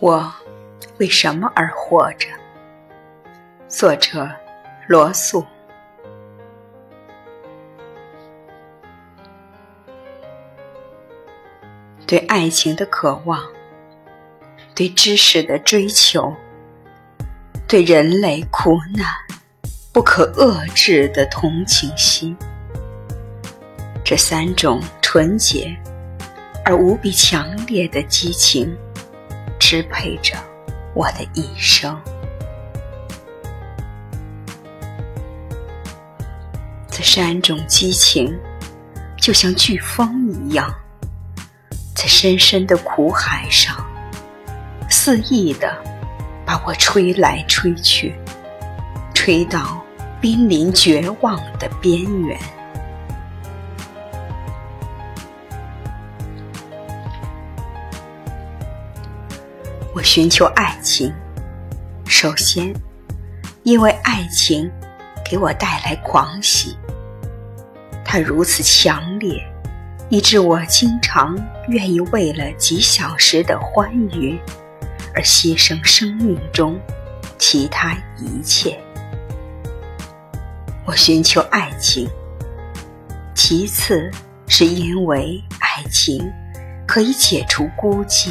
我为什么而活着？作者罗素。对爱情的渴望，对知识的追求，对人类苦难不可遏制的同情心，这三种纯洁而无比强烈的激情。支配着我的一生。这三种激情，就像飓风一样，在深深的苦海上肆意的把我吹来吹去，吹到濒临绝望的边缘。寻求爱情，首先，因为爱情给我带来狂喜，它如此强烈，以致我经常愿意为了几小时的欢愉而牺牲生命中其他一切。我寻求爱情，其次是因为爱情可以解除孤寂。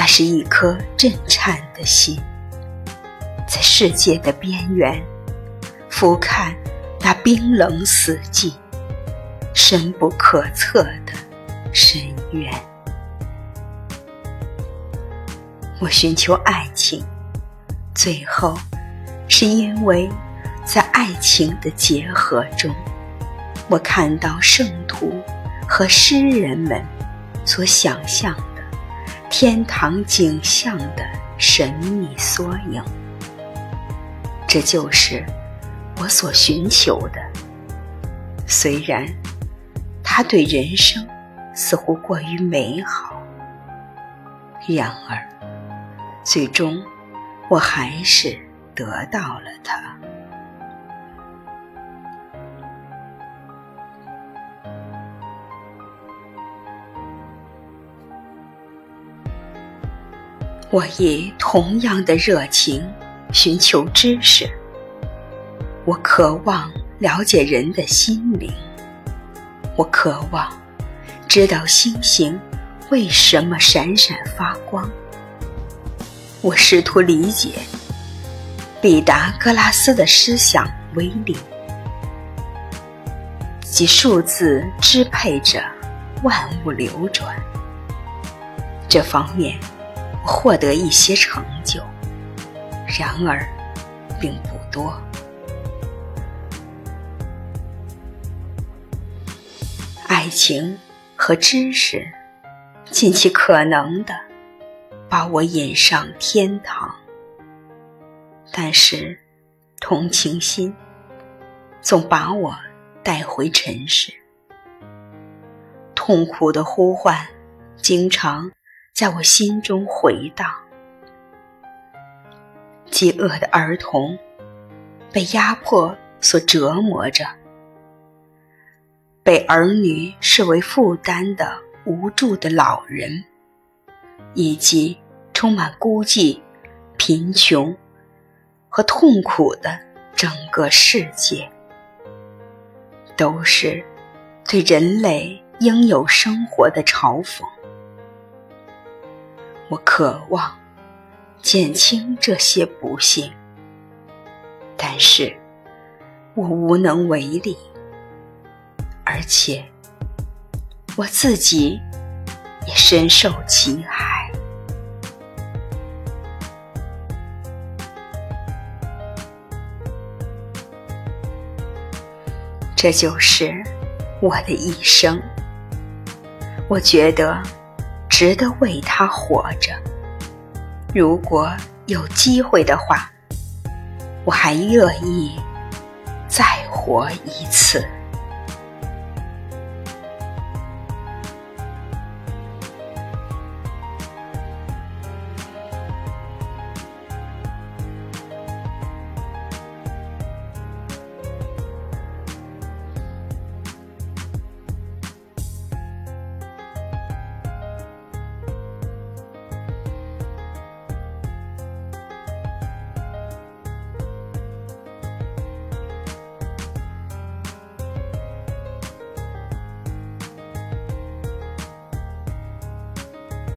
那是一颗震颤的心，在世界的边缘俯瞰那冰冷死寂、深不可测的深渊。我寻求爱情，最后是因为在爱情的结合中，我看到圣徒和诗人们所想象。天堂景象的神秘缩影，这就是我所寻求的。虽然它对人生似乎过于美好，然而最终我还是得到了它。我以同样的热情寻求知识，我渴望了解人的心灵，我渴望知道星星为什么闪闪发光，我试图理解毕达哥拉斯的思想威力，即数字支配着万物流转，这方面。获得一些成就，然而并不多。爱情和知识尽其可能的把我引上天堂，但是同情心总把我带回尘世。痛苦的呼唤经常。在我心中回荡。饥饿的儿童，被压迫所折磨着；被儿女视为负担的无助的老人，以及充满孤寂、贫穷和痛苦的整个世界，都是对人类应有生活的嘲讽。我渴望减轻这些不幸，但是我无能为力，而且我自己也深受其害。这就是我的一生。我觉得。值得为他活着。如果有机会的话，我还乐意再活一次。